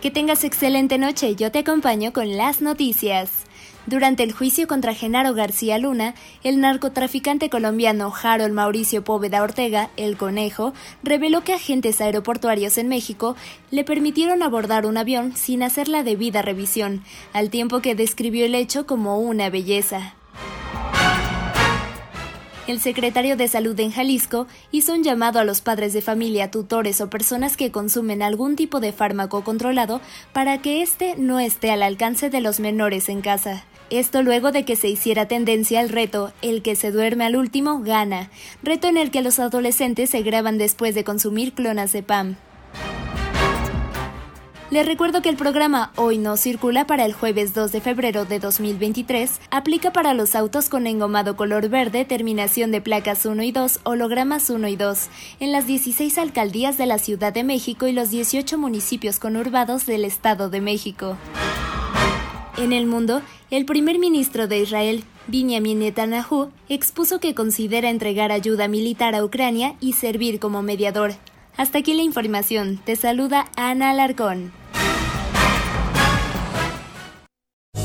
Que tengas excelente noche. Yo te acompaño con las noticias. Durante el juicio contra Genaro García Luna, el narcotraficante colombiano Harold Mauricio Póveda Ortega, el Conejo, reveló que agentes aeroportuarios en México le permitieron abordar un avión sin hacer la debida revisión, al tiempo que describió el hecho como una belleza. El secretario de Salud en Jalisco hizo un llamado a los padres de familia, tutores o personas que consumen algún tipo de fármaco controlado para que éste no esté al alcance de los menores en casa. Esto luego de que se hiciera tendencia al reto El que se duerme al último gana, reto en el que los adolescentes se graban después de consumir clonas de PAM. Les recuerdo que el programa Hoy no circula para el jueves 2 de febrero de 2023 aplica para los autos con engomado color verde, terminación de placas 1 y 2, hologramas 1 y 2, en las 16 alcaldías de la Ciudad de México y los 18 municipios conurbados del Estado de México. En el mundo, el primer ministro de Israel, Benjamin Netanyahu, expuso que considera entregar ayuda militar a Ucrania y servir como mediador. Hasta aquí la información. Te saluda Ana Alarcón.